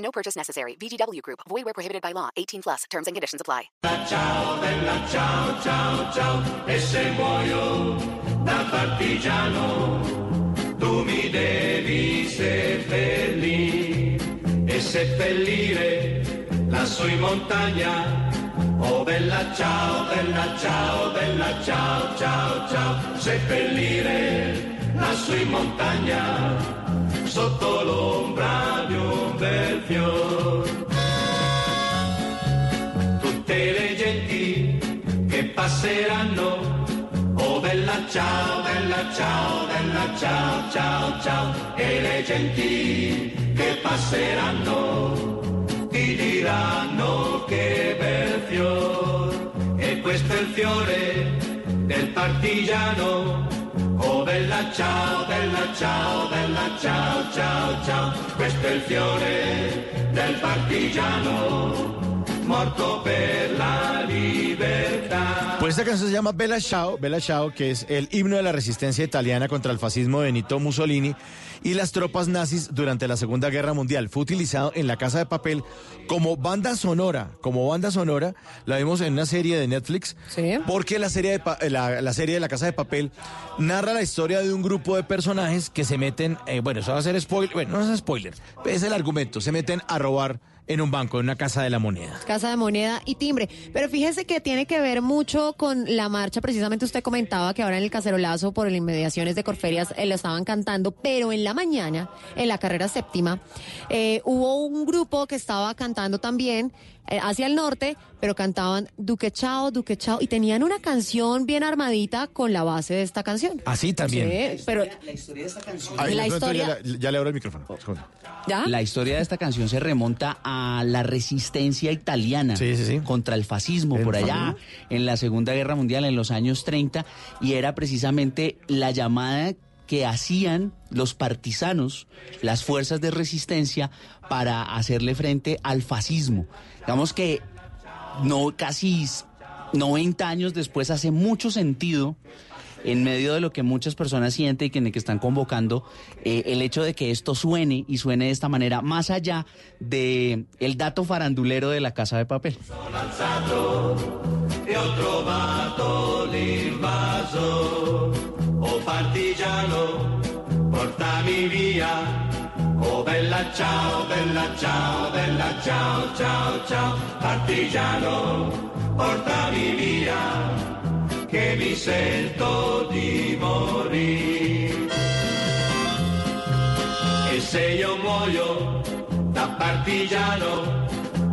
No purchase necessary. VGW Group. Void where prohibited by law. 18 plus. Terms and conditions apply. Bella da partigiano, tu mi devi seppellire e seppellire montagna. Oh bella ciao, bella ciao, bella ciao, ciao, ciao. Seppellire montagna, sotto l'ombra di un bel fior. Tutte le genti che passeranno, oh bella ciao, bella ciao, bella ciao, ciao, ciao. E le genti che passeranno ti diranno che bel fior. E questo è il fiore del partigiano. Oh bella ciao, bella ciao, bella ciao, ciao, ciao. Questo è il fiore del partigiano, per la libertà. Pues esta canción se llama Bella Ciao, Bella Ciao, que es el himno de la resistencia italiana contra el fascismo de Benito Mussolini y las tropas nazis durante la Segunda Guerra Mundial. Fue utilizado en La Casa de Papel como banda sonora, como banda sonora. La vimos en una serie de Netflix. Sí. Porque la serie, de pa- eh, la, la serie de La Casa de Papel narra la historia de un grupo de personajes que se meten, eh, bueno, eso va a ser spoiler, bueno, no es spoiler, es el argumento, se meten a robar en un banco, en una casa de la moneda. Casa de moneda y timbre. Pero fíjese que tiene que ver mucho con la marcha. Precisamente usted comentaba que ahora en el cacerolazo por el inmediaciones de Corferias eh, lo estaban cantando, pero en la mañana, en la carrera séptima, eh, hubo un grupo que estaba cantando también hacia el norte, pero cantaban Duque Chao, Duque Chao, y tenían una canción bien armadita con la base de esta canción. Así también. Sí, pero La historia de esta canción. Ay, La historia- Ya, le- ya le abro el micrófono. ¿ya? La historia de esta canción se remonta a la resistencia italiana Sí, sí, sí. contra el fascismo El por allá en la Segunda Guerra Mundial en los años 30 y era precisamente la llamada que hacían los partisanos, las fuerzas de resistencia para hacerle frente al fascismo. Digamos que no casi 90 años después hace mucho sentido en medio de lo que muchas personas sienten y que, están convocando, eh, el hecho de que esto suene y suene de esta manera, más allá de dato farandulero de la casa de papel. ho trovato l'invaso. Oh partigiano, portami via. Oh bella ciao, bella ciao, bella ciao, ciao, ciao. Partigiano, portami via, che mi sento di morire. E se io muoio da partigiano,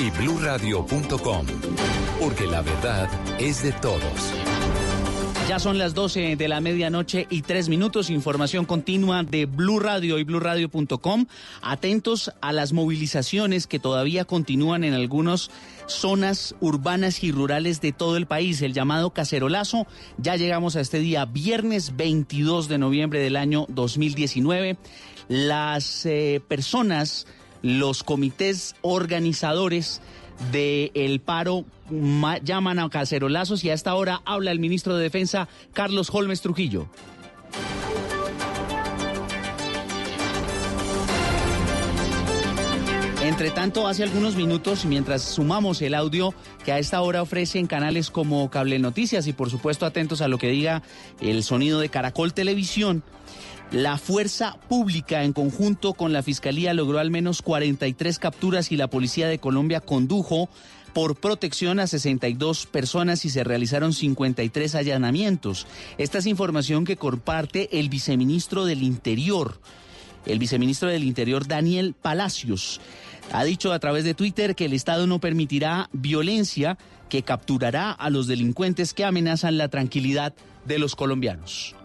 y bluradio.com, porque la verdad es de todos. Ya son las 12 de la medianoche y tres minutos. Información continua de Blue Radio y bluradio.com. Atentos a las movilizaciones que todavía continúan en algunas zonas urbanas y rurales de todo el país. El llamado cacerolazo. Ya llegamos a este día, viernes 22 de noviembre del año 2019. Las eh, personas, los comités organizadores del paro ma- llaman a cacerolazos y a esta hora habla el ministro de Defensa, Carlos Holmes Trujillo. Entre tanto, hace algunos minutos, mientras sumamos el audio que a esta hora ofrecen canales como Cable Noticias y por supuesto atentos a lo que diga el sonido de Caracol Televisión, la fuerza pública en conjunto con la Fiscalía logró al menos 43 capturas y la Policía de Colombia condujo por protección a 62 personas y se realizaron 53 allanamientos. Esta es información que comparte el viceministro del Interior, el viceministro del Interior Daniel Palacios. Ha dicho a través de Twitter que el Estado no permitirá violencia, que capturará a los delincuentes que amenazan la tranquilidad de los colombianos.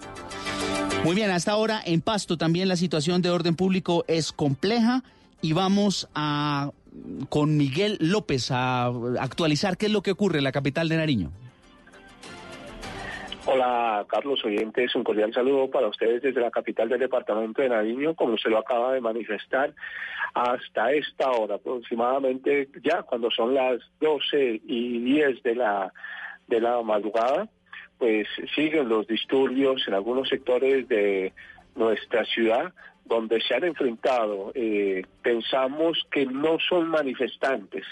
Muy bien, hasta ahora en Pasto también la situación de orden público es compleja y vamos a con Miguel López a actualizar qué es lo que ocurre en la capital de Nariño. Hola Carlos oyentes, un cordial saludo para ustedes desde la capital del departamento de Nariño, como se lo acaba de manifestar, hasta esta hora aproximadamente, ya cuando son las 12 y 10 de la, de la madrugada, pues siguen los disturbios en algunos sectores de nuestra ciudad donde se han enfrentado, eh, pensamos que no son manifestantes,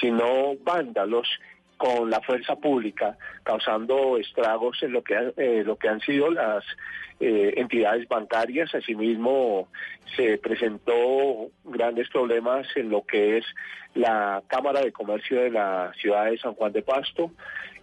sino vándalos con la fuerza pública, causando estragos en lo que, eh, lo que han sido las eh, entidades bancarias. Asimismo, se presentó grandes problemas en lo que es la Cámara de Comercio de la ciudad de San Juan de Pasto.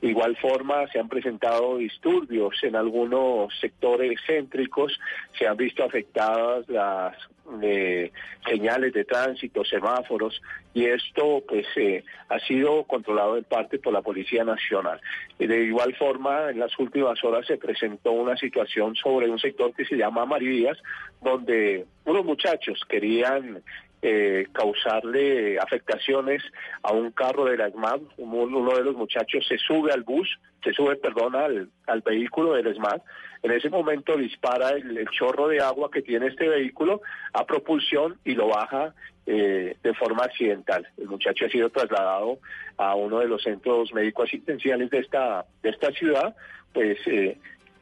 Igual forma, se han presentado disturbios en algunos sectores céntricos, se han visto afectadas las eh, señales de tránsito, semáforos, y esto pues eh, ha sido controlado en parte por la Policía Nacional. De igual forma, en las últimas horas se presentó una situación sobre un sector que se llama Maridías, donde unos muchachos querían eh, causarle afectaciones a un carro de la ESMAD. Uno de los muchachos se sube al bus, se sube, perdón, al, al vehículo del ESMAD. En ese momento dispara el, chorro de agua que tiene este vehículo a propulsión y lo baja eh, de forma accidental. El muchacho ha sido trasladado a uno de los centros médicos asistenciales de esta, de esta ciudad, pues eh,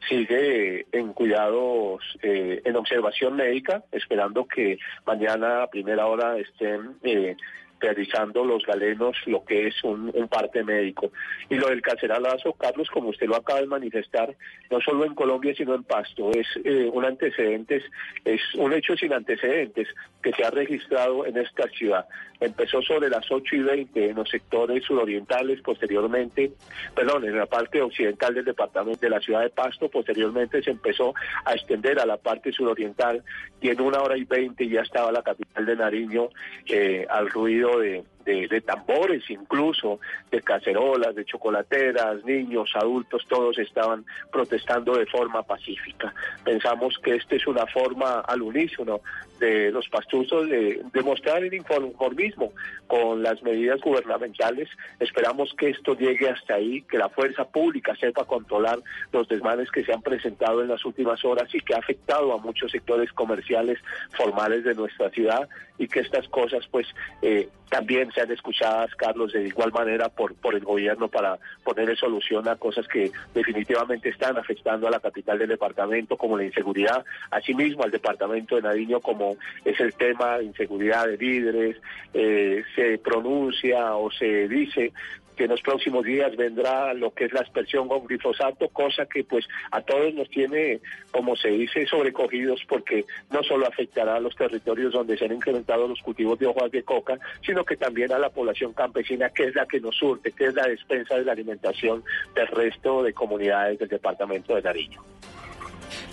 sigue en cuidados, eh, en observación médica, esperando que mañana a primera hora estén eh, realizando los galenos lo que es un, parte médico. Y lo del carceralazo, Carlos, como usted lo acaba de manifestar, no solo en Colombia, sino en Pasto, es eh, un antecedentes, es un hecho sin antecedentes que se ha registrado en esta ciudad. Empezó sobre las 8 y 20 en los sectores surorientales, posteriormente, perdón, en la parte occidental del departamento de la ciudad de Pasto, posteriormente se empezó a extender a la parte suroriental y en una hora y 20 ya estaba la capital de Nariño eh, al ruido de, de, tambores incluso, de cacerolas, de chocolateras, niños, adultos, todos estaban protestando de forma pacífica. Pensamos que esta es una forma al unísono de los pastuzos de demostrar el inconformismo con las medidas gubernamentales. Esperamos que esto llegue hasta ahí, que la fuerza pública sepa controlar los desmanes que se han presentado en las últimas horas y que ha afectado a muchos sectores comerciales formales de nuestra ciudad y que estas cosas pues eh, también sean escuchadas, Carlos, de igual manera por, por el gobierno para ponerle solución a cosas que definitivamente están afectando a la capital del departamento, como la inseguridad, asimismo al departamento de Nariño, como es el tema de inseguridad de líderes, eh, se pronuncia o se dice que en los próximos días vendrá lo que es la aspersión con glifosato, cosa que pues a todos nos tiene, como se dice, sobrecogidos porque no solo afectará a los territorios donde se han incrementado los cultivos de hojas de coca, sino que también a la población campesina, que es la que nos surte, que es la despensa de la alimentación del resto de comunidades del departamento de Nariño.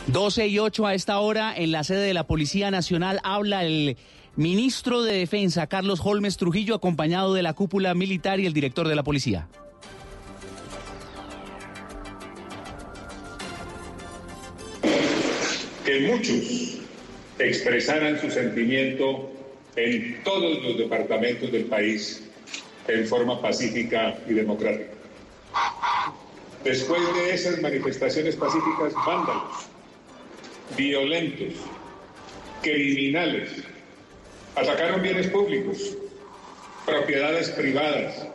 12 y 8 a esta hora en la sede de la Policía Nacional habla el Ministro de Defensa, Carlos Holmes Trujillo, acompañado de la cúpula militar y el director de la policía. Que muchos expresaran su sentimiento en todos los departamentos del país en forma pacífica y democrática. Después de esas manifestaciones pacíficas, vándalos, violentos, criminales, Atacaron bienes públicos, propiedades privadas,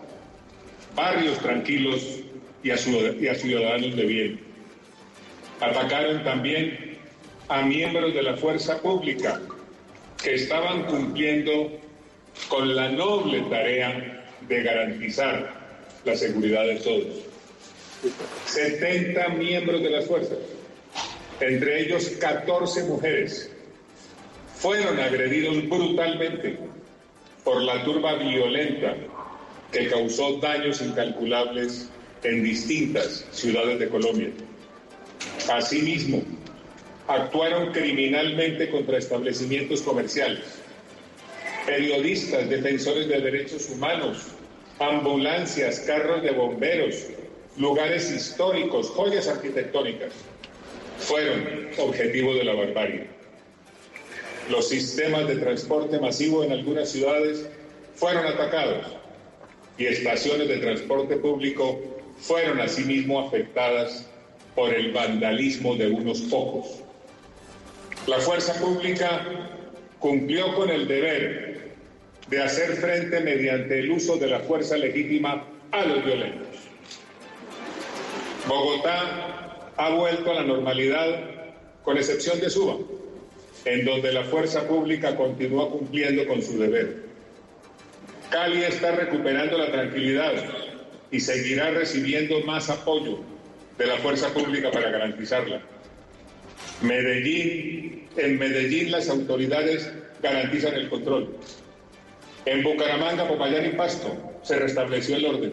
barrios tranquilos y a, ciudadanos de bien. Atacaron también a miembros de la fuerza pública que estaban cumpliendo con la noble tarea de garantizar la seguridad de todos. 70 miembros de las fuerzas, entre ellos 14 mujeres, fueron agredidos brutalmente por la turba violenta que causó daños incalculables en distintas ciudades de Colombia. Asimismo, actuaron criminalmente contra establecimientos comerciales, periodistas, defensores de derechos humanos, ambulancias, carros de bomberos, lugares históricos, joyas arquitectónicas, fueron objetivo de la barbarie. Los sistemas de transporte masivo en algunas ciudades fueron atacados y estaciones de transporte público fueron asimismo afectadas por el vandalismo de unos pocos. La fuerza pública cumplió con el deber de hacer frente mediante el uso de la fuerza legítima a los violentos. Bogotá ha vuelto a la normalidad con excepción de Suba, en donde la fuerza pública continúa cumpliendo con su deber. Cali está recuperando la tranquilidad y seguirá recibiendo más apoyo de la fuerza pública para garantizarla. Medellín, en Medellín las autoridades garantizan el control. En Bucaramanga, Popayán y Pasto se restableció el orden.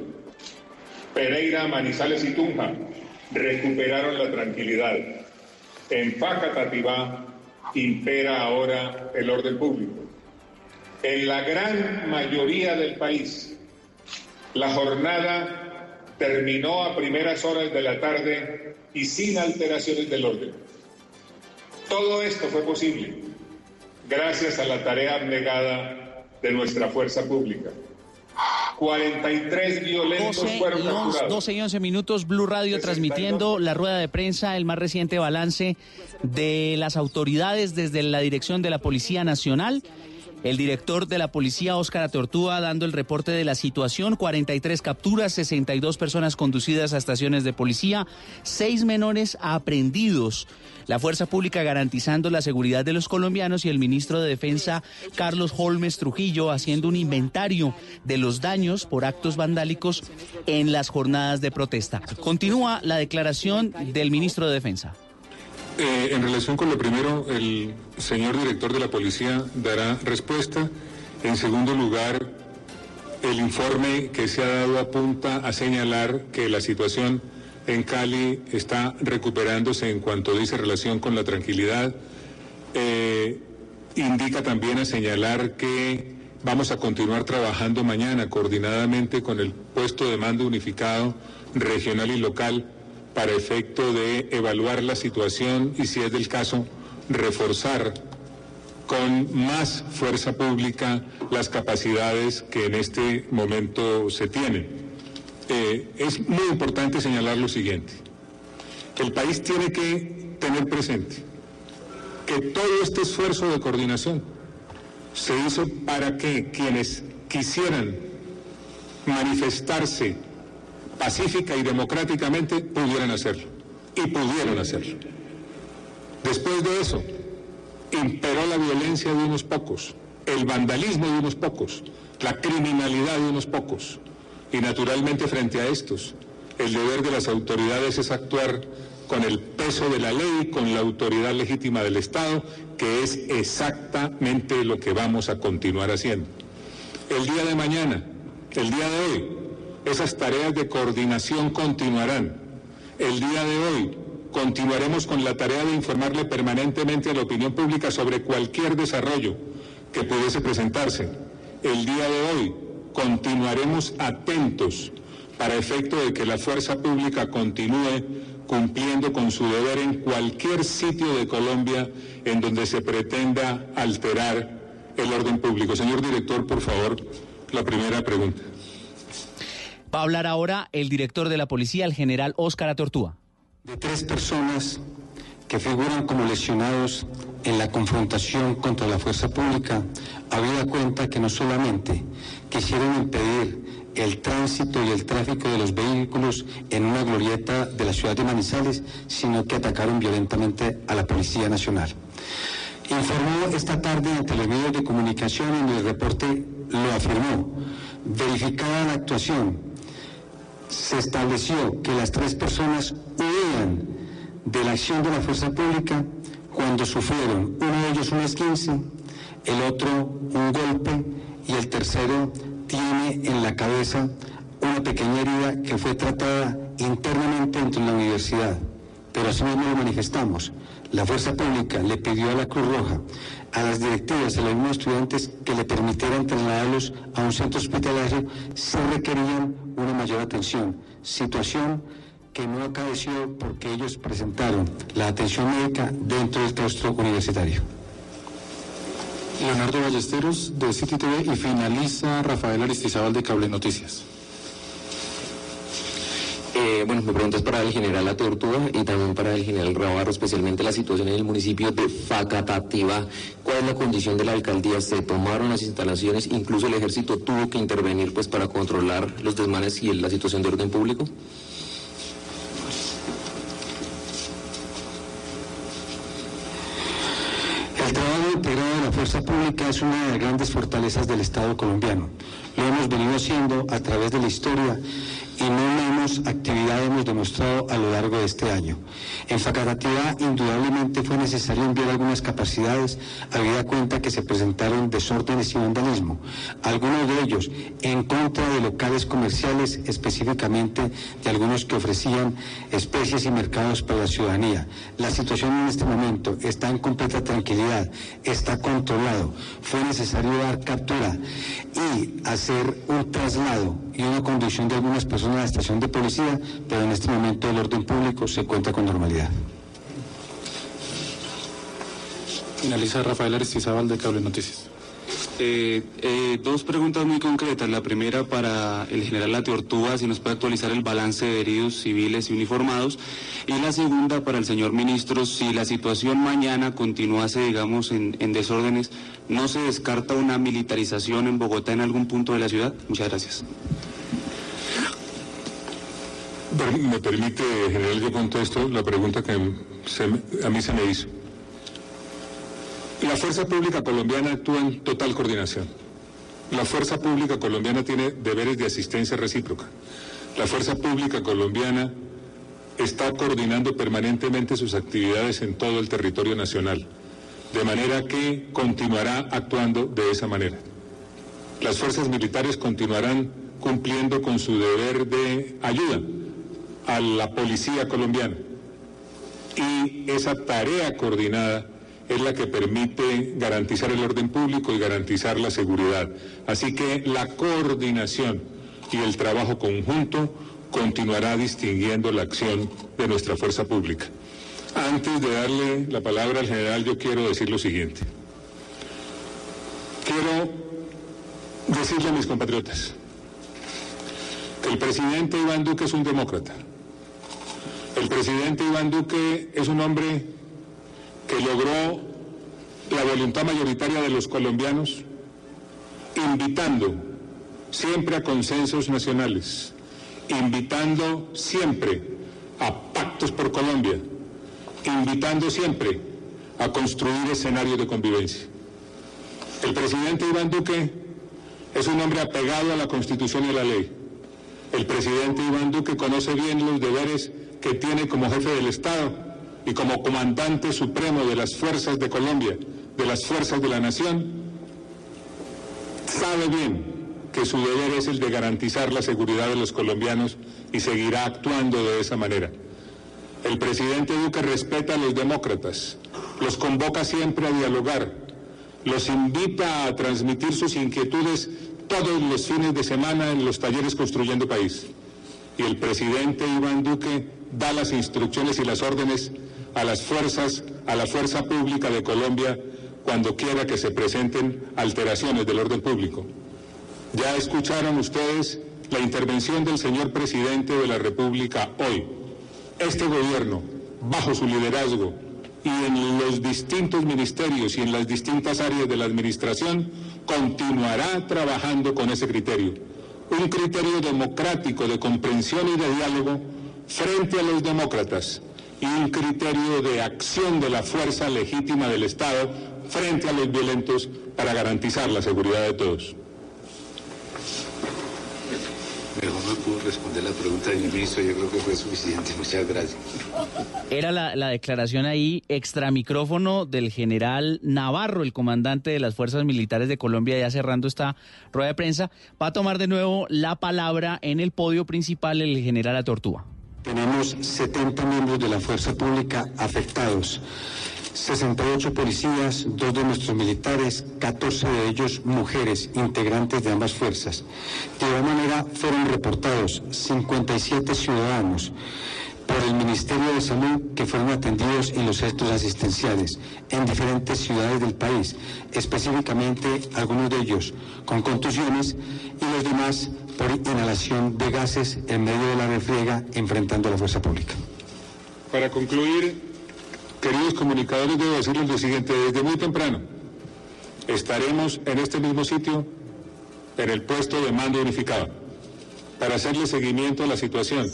Pereira, Manizales y Tunja recuperaron la tranquilidad. En Facatativá impera ahora el orden público. En la gran mayoría del país, la jornada terminó a primeras horas de la tarde y sin alteraciones del orden. Todo esto fue posible gracias a la tarea abnegada de nuestra fuerza pública. 43 violentos 12 fueron y 11, capturados. 12 y 11 minutos, Blue Radio transmitiendo la rueda de prensa, el más reciente balance de las autoridades desde la dirección de la Policía Nacional. El director de la policía, Óscar Atortúa, dando el reporte de la situación, 43 capturas, 62 personas conducidas a estaciones de policía, 6 menores aprendidos. La fuerza pública garantizando la seguridad de los colombianos y el ministro de Defensa, Carlos Holmes Trujillo, haciendo un inventario de los daños por actos vandálicos en las jornadas de protesta. Continúa la declaración del ministro de Defensa. Eh, en relación con lo primero, el señor director de la policía dará respuesta. En segundo lugar, el informe que se ha dado apunta a señalar que la situación en Cali está recuperándose en cuanto dice relación con la tranquilidad. Eh, indica también a señalar que vamos a continuar trabajando mañana coordinadamente con el puesto de mando unificado regional y local para efecto de evaluar la situación y, si es del caso, reforzar con más fuerza pública las capacidades que en este momento se tienen. Eh, es muy importante señalar lo siguiente. El país tiene que tener presente que todo este esfuerzo de coordinación se hizo para que quienes quisieran manifestarse pacífica y democráticamente pudieran hacerlo. Y pudieron hacerlo. Después de eso, imperó la violencia de unos pocos, el vandalismo de unos pocos, la criminalidad de unos pocos. Y naturalmente frente a estos, el deber de las autoridades es actuar con el peso de la ley, con la autoridad legítima del Estado, que es exactamente lo que vamos a continuar haciendo. El día de mañana, el día de hoy, esas tareas de coordinación continuarán. El día de hoy continuaremos con la tarea de informarle permanentemente a la opinión pública sobre cualquier desarrollo que pudiese presentarse. El día de hoy continuaremos atentos para efecto de que la fuerza pública continúe cumpliendo con su deber en cualquier sitio de Colombia en donde se pretenda alterar el orden público. Señor director, por favor, la primera pregunta. Va a hablar ahora el director de la policía, el general Óscar Atortúa. de tres personas que figuran como lesionados en la confrontación contra la fuerza pública, habida cuenta que no solamente quisieron impedir el tránsito y el tráfico de los vehículos en una glorieta de la ciudad de Manizales, sino que atacaron violentamente a la Policía Nacional. informó esta tarde ante los medios de comunicación en el reporte lo afirmó. Verificada la actuación, se estableció que las tres personas huían de la acción de la fuerza pública cuando sufrieron, uno de ellos un esquince, el otro un golpe y el tercero tiene en la cabeza una pequeña herida que fue tratada internamente dentro de la universidad. Pero así mismo lo manifestamos. La fuerza pública le pidió a la Cruz Roja, a las directivas, a los mismos estudiantes que le permitieran trasladarlos a un centro hospitalario si requerían una mayor atención. Situación que no acaeció porque ellos presentaron la atención médica dentro del claustro universitario. Leonardo Ballesteros de City TV y finaliza Rafael Aristizábal de Cable Noticias. Eh, bueno, mi pregunta es para el general La Tortuga y también para el general Rabarro, especialmente la situación en el municipio de Facatativa. ¿Cuál es la condición de la alcaldía? Se tomaron las instalaciones, incluso el ejército tuvo que intervenir pues para controlar los desmanes y la situación de orden público. El trabajo integrado de la fuerza pública es una de las grandes fortalezas del Estado colombiano. Lo hemos venido haciendo a través de la historia y no menos actividad hemos demostrado a lo largo de este año. En Facatativá indudablemente fue necesario enviar algunas capacidades, habida cuenta que se presentaron desórdenes y vandalismo, algunos de ellos en contra de locales comerciales, específicamente de algunos que ofrecían especies y mercados para la ciudadanía. La situación en este momento está en completa tranquilidad, está controlado, fue necesario dar captura y hacer un traslado y una conducción de algunas personas a la estación de policía, pero en este momento el orden público se cuenta con normalidad. Finaliza Rafael Aristizábal de Cable Noticias. Eh, eh, dos preguntas muy concretas. La primera para el general Late Ortúa, si nos puede actualizar el balance de heridos civiles y uniformados. Y la segunda para el señor ministro, si la situación mañana continuase, digamos, en, en desórdenes, ¿no se descarta una militarización en Bogotá en algún punto de la ciudad? Muchas gracias. Me permite, general, yo contesto la pregunta que se a mí se me hizo. La Fuerza Pública Colombiana actúa en total coordinación. La Fuerza Pública Colombiana tiene deberes de asistencia recíproca. La Fuerza Pública Colombiana está coordinando permanentemente sus actividades en todo el territorio nacional, de manera que continuará actuando de esa manera. Las fuerzas militares continuarán cumpliendo con su deber de ayuda a la policía colombiana. Y esa tarea coordinada es la que permite garantizar el orden público y garantizar la seguridad. Así que la coordinación y el trabajo conjunto continuará distinguiendo la acción de nuestra fuerza pública. Antes de darle la palabra al general, yo quiero decir lo siguiente. Quiero decirle a mis compatriotas que el presidente Iván Duque es un demócrata. El presidente Iván Duque es un hombre que logró la voluntad mayoritaria de los colombianos, invitando siempre a consensos nacionales, invitando siempre a pactos por Colombia, invitando siempre a construir escenarios de convivencia. El presidente Iván Duque es un hombre apegado a la Constitución y a la ley. El presidente Iván Duque conoce bien los deberes que tiene como jefe del Estado y como comandante supremo de las fuerzas de Colombia, de las fuerzas de la nación. Sabe bien que su deber es el de garantizar la seguridad de los colombianos y seguirá actuando de esa manera. El presidente Duque respeta a los demócratas, los convoca siempre a dialogar, los invita a transmitir sus inquietudes todos los fines de semana en los talleres Construyendo País. Y el presidente Iván Duque da las instrucciones y las órdenes a las fuerzas, a la fuerza pública de Colombia cuando quiera que se presenten alteraciones del orden público. Ya escucharon ustedes la intervención del señor presidente de la República hoy. Este gobierno, bajo su liderazgo y en los distintos ministerios y en las distintas áreas de la administración, continuará trabajando con ese criterio. Un criterio democrático de comprensión y de diálogo frente a los demócratas y un criterio de acción de la fuerza legítima del Estado frente a los violentos para garantizar la seguridad de todos. Mejor no pudo responder la pregunta del ministro, yo creo que fue suficiente. Muchas gracias. Era la, la declaración ahí, extra micrófono del general Navarro, el comandante de las Fuerzas Militares de Colombia, ya cerrando esta rueda de prensa. Va a tomar de nuevo la palabra en el podio principal el general Atortúa. Tenemos 70 miembros de la fuerza pública afectados. 68 policías, dos de nuestros militares, 14 de ellos mujeres, integrantes de ambas fuerzas. De igual manera, fueron reportados 57 ciudadanos por el Ministerio de Salud que fueron atendidos en los centros asistenciales en diferentes ciudades del país, específicamente algunos de ellos con contusiones y los demás por inhalación de gases en medio de la refriega enfrentando a la fuerza pública. Para concluir, queridos comunicadores, debo decirles lo siguiente, desde muy temprano estaremos en este mismo sitio, en el puesto de mando unificado, para hacerle seguimiento a la situación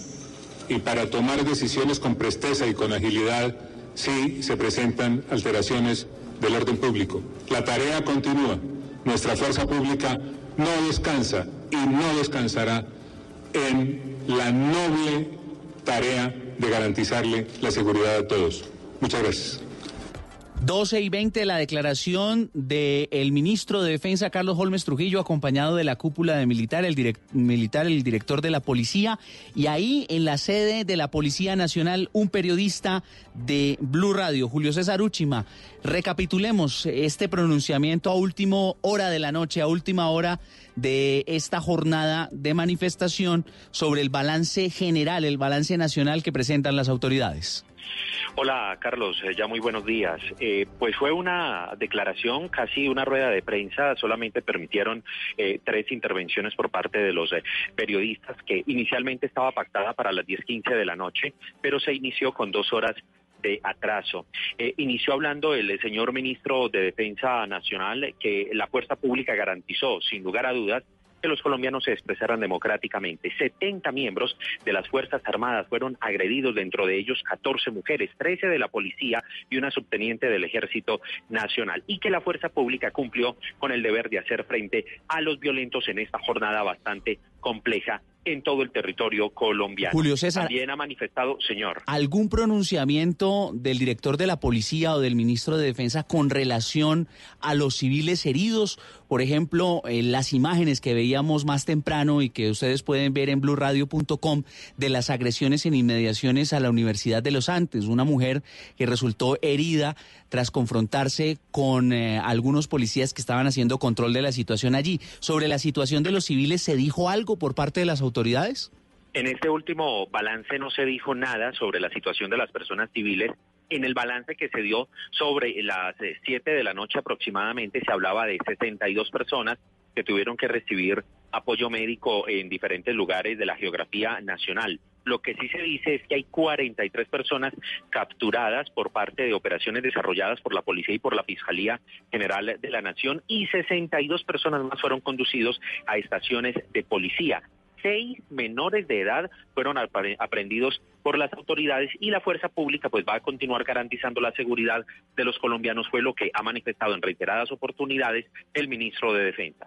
y para tomar decisiones con presteza y con agilidad si se presentan alteraciones del orden público. La tarea continúa. Nuestra fuerza pública no descansa y no descansará en la noble tarea de garantizarle la seguridad a todos. Muchas gracias. 12 y 20, la declaración del ministro de Defensa, Carlos Holmes Trujillo, acompañado de la cúpula de militar el, militar, el director de la policía, y ahí en la sede de la Policía Nacional, un periodista de Blue Radio, Julio César Úchima. Recapitulemos este pronunciamiento a última hora de la noche, a última hora de esta jornada de manifestación sobre el balance general, el balance nacional que presentan las autoridades. Hola Carlos, eh, ya muy buenos días. Eh, pues fue una declaración, casi una rueda de prensa, solamente permitieron eh, tres intervenciones por parte de los eh, periodistas que inicialmente estaba pactada para las 10.15 de la noche, pero se inició con dos horas de atraso. Eh, inició hablando el, el señor ministro de Defensa Nacional que la fuerza pública garantizó, sin lugar a dudas, que los colombianos se expresaran democráticamente. 70 miembros de las Fuerzas Armadas fueron agredidos, dentro de ellos 14 mujeres, 13 de la policía y una subteniente del Ejército Nacional. Y que la fuerza pública cumplió con el deber de hacer frente a los violentos en esta jornada bastante compleja en todo el territorio colombiano. Julio César. También ha manifestado, señor. ¿Algún pronunciamiento del director de la policía o del ministro de Defensa con relación a los civiles heridos? Por ejemplo, eh, las imágenes que veíamos más temprano y que ustedes pueden ver en blurradio.com de las agresiones en inmediaciones a la Universidad de los Andes. Una mujer que resultó herida tras confrontarse con eh, algunos policías que estaban haciendo control de la situación allí. Sobre la situación de los civiles, ¿se dijo algo por parte de las autoridades? En este último balance no se dijo nada sobre la situación de las personas civiles. En el balance que se dio sobre las 7 de la noche aproximadamente se hablaba de 62 personas que tuvieron que recibir apoyo médico en diferentes lugares de la geografía nacional. Lo que sí se dice es que hay 43 personas capturadas por parte de operaciones desarrolladas por la policía y por la Fiscalía General de la Nación y 62 personas más fueron conducidos a estaciones de policía. Seis menores de edad fueron aprendidos por las autoridades y la fuerza pública pues va a continuar garantizando la seguridad de los colombianos fue lo que ha manifestado en reiteradas oportunidades el ministro de Defensa.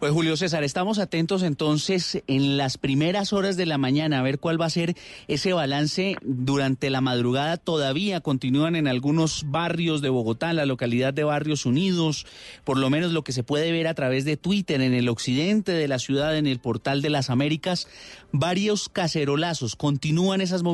Pues Julio César, estamos atentos entonces en las primeras horas de la mañana a ver cuál va a ser ese balance durante la madrugada. Todavía continúan en algunos barrios de Bogotá, la localidad de Barrios Unidos, por lo menos lo que se puede ver a través de Twitter en el occidente de la ciudad, en el portal de las Américas, varios cacerolazos. Continúan esas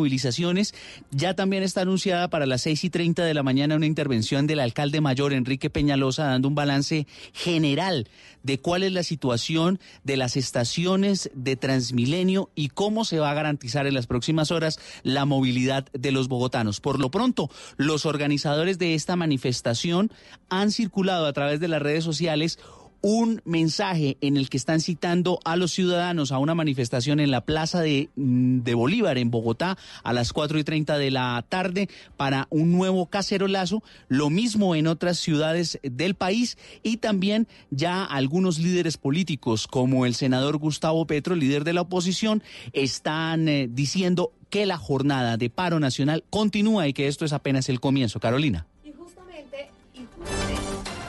Ya también está anunciada para las seis y treinta de la mañana una intervención del alcalde mayor Enrique Peñalosa dando un balance general de cuál es la situación de las estaciones de Transmilenio y cómo se va a garantizar en las próximas horas la movilidad de los bogotanos. Por lo pronto, los organizadores de esta manifestación han circulado a través de las redes sociales un mensaje en el que están citando a los ciudadanos a una manifestación en la Plaza de, de, Bolívar, en Bogotá, a las 4 y 30 de la tarde para un nuevo cacerolazo. Lo mismo en otras ciudades del país y también ya algunos líderes políticos, como el senador Gustavo Petro, líder de la oposición, están eh, diciendo que la jornada de paro nacional continúa y que esto es apenas el comienzo. Carolina.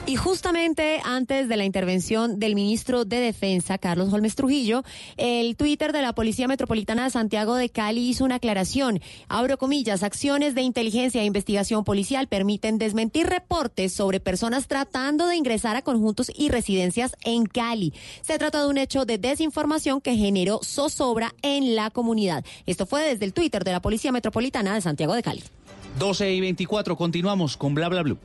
Y justamente, antes de la intervención del ministro de Defensa, Carlos Holmes Trujillo, el Twitter de la Policía Metropolitana de Santiago de Cali hizo una aclaración. Abro comillas, acciones de inteligencia e investigación policial permiten desmentir reportes sobre personas tratando de ingresar a conjuntos y residencias en Cali. Se trata de un hecho de desinformación que generó zozobra en la comunidad. Esto fue desde el Twitter de la Policía Metropolitana de Santiago de Cali. 12 y 24, continuamos con Bla Bla Blue.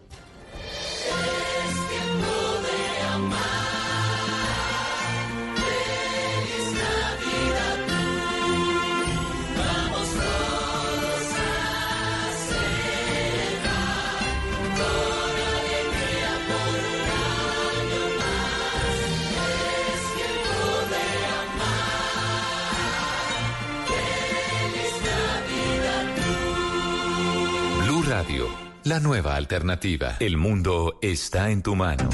La nueva alternativa. El mundo está en tu mano.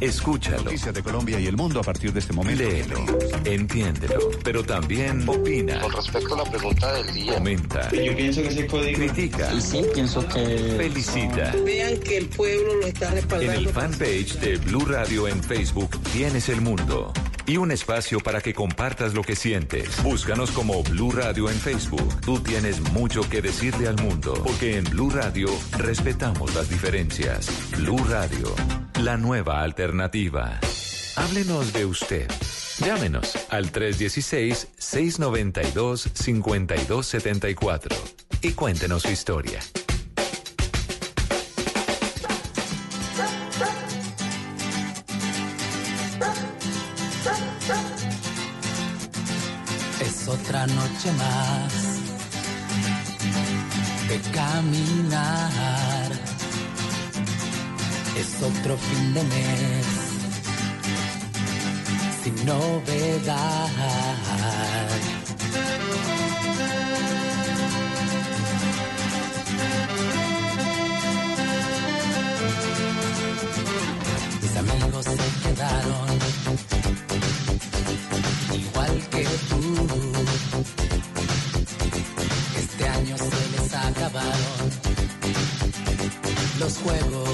Escúchalo. Noticias de Colombia y el mundo a partir de este momento. Léelo, entiéndelo, pero también opina. Con respecto a la pregunta del día. Comenta. Yo pienso que ese código. Critica. Y sí, pienso que. Felicita. Vean que el pueblo lo está En respaldando. el fanpage de Blue Radio en Facebook tienes el mundo y un espacio para que compartas lo que sientes. Búscanos como Blue Radio en Facebook. Tú tienes mucho que decirle al mundo, porque en Blue Radio respetamos las diferencias. Blue Radio, la nueva alternativa. Háblenos de usted. Llámenos al 316-692-5274 y cuéntenos su historia. Es otra noche más de caminar. Otro fin de mes sin novedad. Mis amigos se quedaron igual que tú. Este año se les acabaron los juegos,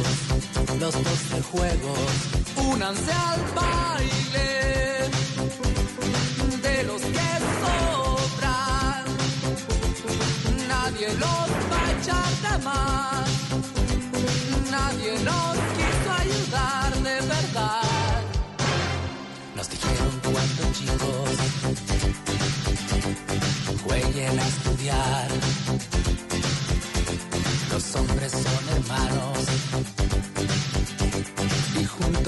los doce juegos. Únanse al baile de los que sobran. Nadie los va a echar de más. Nadie nos quiso ayudar de verdad. Nos dijeron cuando chicos jueguen a estudiar. Los hombres son hermanos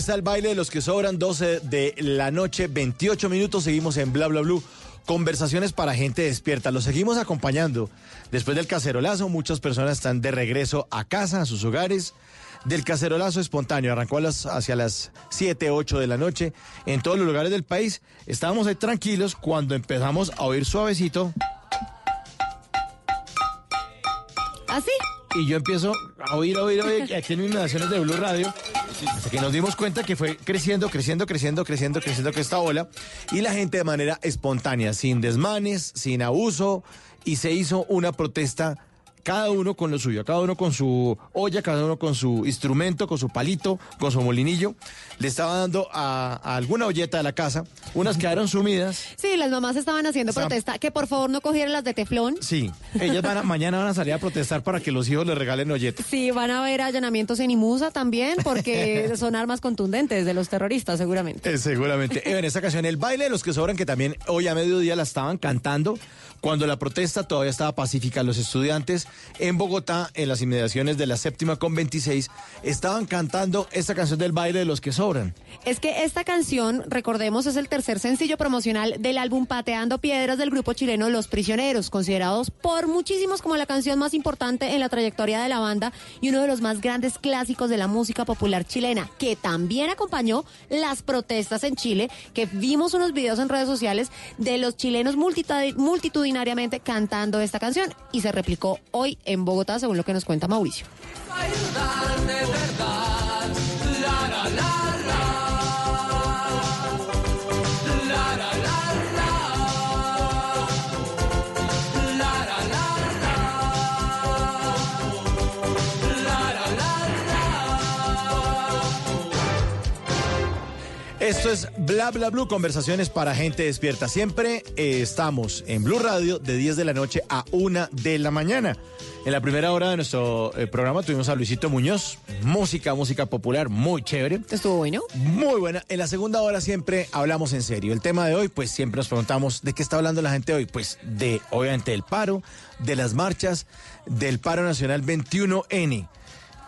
está el baile de los que sobran 12 de la noche, 28 minutos. Seguimos en Bla Bla Blue. Conversaciones para gente despierta. Los seguimos acompañando. Después del cacerolazo, muchas personas están de regreso a casa, a sus hogares. Del cacerolazo espontáneo, arrancó a las- hacia las 7, 8 de la noche en todos los lugares del país. Estábamos ahí tranquilos cuando empezamos a oír suavecito ¿Así? Y yo empiezo a oír, a oír, a oír aquí en inundaciones de Blue Radio, hasta que nos dimos cuenta que fue creciendo, creciendo, creciendo, creciendo, creciendo que esta ola, y la gente de manera espontánea, sin desmanes, sin abuso, y se hizo una protesta cada uno con lo suyo, cada uno con su olla, cada uno con su instrumento, con su palito, con su molinillo. Le estaba dando a, a alguna olleta de la casa, unas quedaron sumidas. Sí, las mamás estaban haciendo protesta que por favor no cogieran las de teflón. Sí, ellas van a- mañana van a salir a protestar para que los hijos les regalen olletas. Sí, van a haber allanamientos en Imusa también porque son armas contundentes de los terroristas seguramente. Eh, seguramente. Eh, en esta canción, el baile de los que sobran, que también hoy a mediodía la estaban cantando, cuando la protesta todavía estaba pacífica. Los estudiantes en Bogotá, en las inmediaciones de la séptima con 26, estaban cantando esta canción del baile de los que sobran. Es que esta canción, recordemos, es el tercer sencillo promocional del álbum Pateando Piedras del grupo chileno Los Prisioneros, considerados por muchísimos como la canción más importante en la trayectoria de la banda y uno de los más grandes clásicos de la música popular chilena, que también acompañó las protestas en Chile, que vimos unos videos en redes sociales de los chilenos multitudinariamente cantando esta canción y se replicó hoy en Bogotá, según lo que nos cuenta Mauricio. Esto es Bla Bla Blue, conversaciones para gente despierta. Siempre eh, estamos en Blue Radio de 10 de la noche a 1 de la mañana. En la primera hora de nuestro eh, programa tuvimos a Luisito Muñoz, música, música popular, muy chévere. Estuvo bueno. Muy buena. En la segunda hora siempre hablamos en serio. El tema de hoy, pues siempre nos preguntamos de qué está hablando la gente hoy. Pues de, obviamente, del paro, de las marchas, del paro nacional 21N,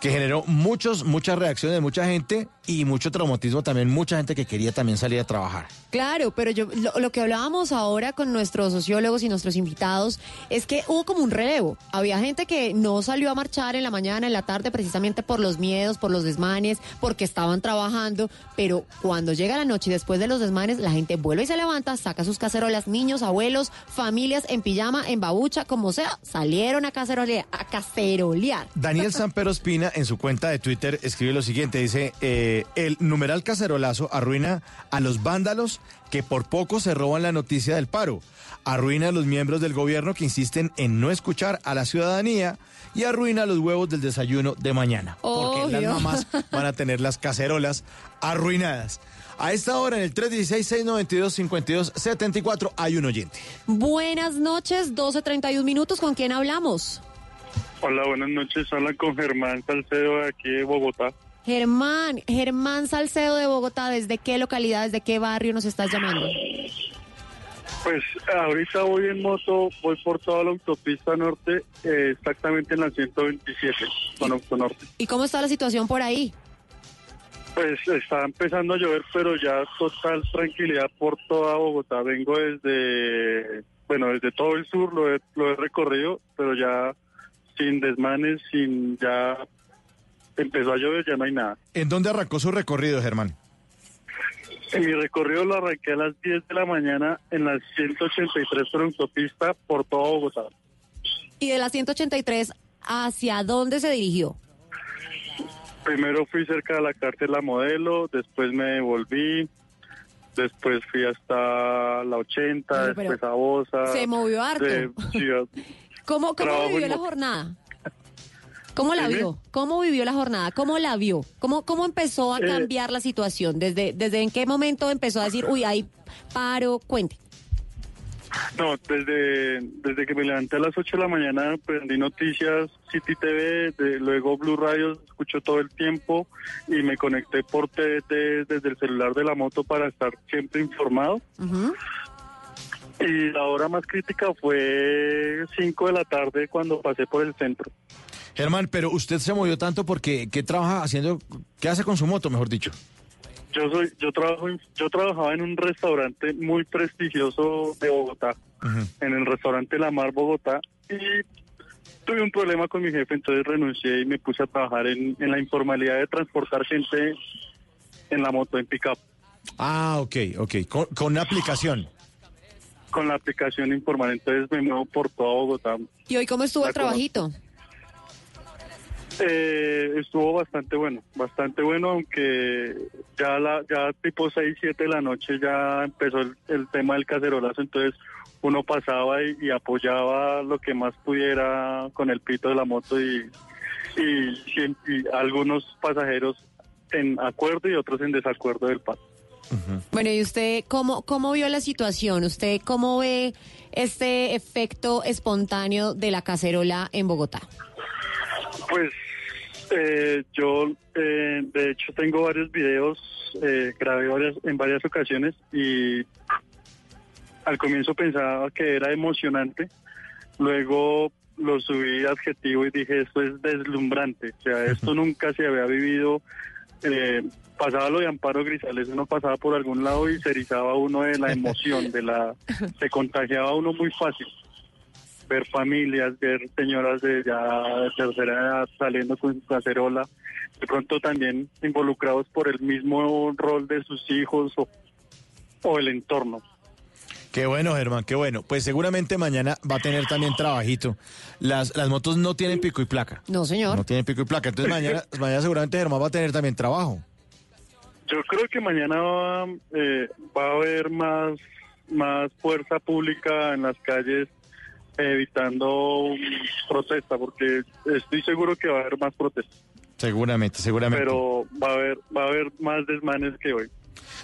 que generó muchos, muchas reacciones de mucha gente y mucho traumatismo también, mucha gente que quería también salir a trabajar. Claro, pero yo lo, lo que hablábamos ahora con nuestros sociólogos y nuestros invitados es que hubo como un relevo. Había gente que no salió a marchar en la mañana, en la tarde, precisamente por los miedos, por los desmanes, porque estaban trabajando, pero cuando llega la noche y después de los desmanes, la gente vuelve y se levanta, saca sus cacerolas, niños, abuelos, familias en pijama, en babucha, como sea, salieron a cacerolear. A cacerolear. Daniel Sampero Espina en su cuenta de Twitter escribe lo siguiente, dice, eh, el numeral cacerolazo arruina a los vándalos que por poco se roban la noticia del paro, arruina a los miembros del gobierno que insisten en no escuchar a la ciudadanía y arruina los huevos del desayuno de mañana, porque las mamás van a tener las cacerolas arruinadas. A esta hora en el 316-692-5274 hay un oyente. Buenas noches, 12.31 minutos, ¿con quién hablamos? Hola, buenas noches. Habla con Germán Salcedo de aquí de Bogotá. Germán, Germán Salcedo de Bogotá, ¿desde qué localidad, desde qué barrio nos estás llamando? Pues ahorita voy en moto, voy por toda la autopista norte, eh, exactamente en la 127, con Autonorte. ¿Y cómo está la situación por ahí? Pues está empezando a llover, pero ya total tranquilidad por toda Bogotá. Vengo desde, bueno, desde todo el sur, lo he, lo he recorrido, pero ya sin desmanes, sin ya empezó a llover, ya no hay nada. ¿En dónde arrancó su recorrido, Germán? En mi recorrido lo arranqué a las 10 de la mañana en la 183 por autopista por toda Bogotá. Y de la 183, ¿hacia dónde se dirigió? Primero fui cerca de la cárcel La Modelo, después me devolví, después fui hasta la 80, Pero, pero, después a Bosa. se movió harto. de. ¿Cómo, cómo vivió la jornada? ¿Cómo la vio? ¿Cómo vivió la jornada? ¿Cómo la vio? ¿Cómo, cómo empezó a Eh, cambiar la situación? ¿Desde, ¿Desde en qué momento empezó a decir, uy, hay paro? Cuente. No, desde, desde que me levanté a las 8 de la mañana prendí noticias City TV, de- luego Blue Radio, escucho todo el tiempo y me conecté por TDT desde el celular de la moto para estar siempre informado. Y la hora más crítica fue 5 de la tarde cuando pasé por el centro. Germán, pero usted se movió tanto porque ¿qué trabaja haciendo? ¿Qué hace con su moto, mejor dicho? Yo soy, yo trabajo, en- yo trabajaba en un restaurante muy prestigioso de Bogotá, en el restaurante La Mar Bogotá, y tuve un problema con mi jefe, entonces renuncié y me puse a trabajar en, en la informalidad de transportar gente en la moto, en pickup, Ah, ok, ok. Con, con una aplicación. con la aplicación informal, entonces me muevo por toda Bogotá. ¿Y hoy cómo estuvo el trabajito? Eh, estuvo bastante bueno, bastante bueno, aunque ya la, ya tipo 6, 7 de la noche ya empezó el, el tema del cacerolazo, entonces uno pasaba y, y apoyaba lo que más pudiera con el pito de la moto y, y algunos pasajeros en acuerdo y otros en desacuerdo del paso. Bueno, ¿y usted cómo, cómo vio la situación? ¿Usted cómo ve este efecto espontáneo de la cacerola en Bogotá? Pues eh, yo, eh, de hecho, tengo varios videos, eh, grabé varias, en varias ocasiones y al comienzo pensaba que era emocionante, luego lo subí adjetivo y dije, esto es deslumbrante, o sea, esto nunca se había vivido. eh, pasaba lo de Amparo Grisales, uno pasaba por algún lado y se erizaba uno de la emoción, de la, se contagiaba uno muy fácil ver familias, ver señoras de ya tercera edad saliendo con su cacerola, de pronto también involucrados por el mismo rol de sus hijos o, o el entorno. Qué bueno, Germán, qué bueno. Pues seguramente mañana va a tener también trabajito. Las, las motos no tienen pico y placa. No, señor. No tienen pico y placa. Entonces mañana, mañana seguramente Germán va a tener también trabajo. Yo creo que mañana va, eh, va a haber más, más fuerza pública en las calles evitando protesta, porque estoy seguro que va a haber más protestas, Seguramente, seguramente. pero va a haber va a haber más desmanes que hoy.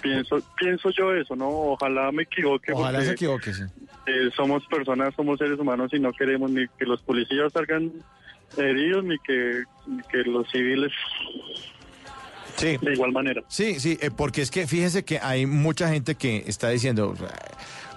Pienso pienso yo eso, ¿no? Ojalá me equivoque. Ojalá se equivoque, sí. eh, somos personas, somos seres humanos y no queremos ni que los policías salgan heridos ni que, ni que los civiles Sí. de igual manera. Sí, sí, eh, porque es que fíjese que hay mucha gente que está diciendo,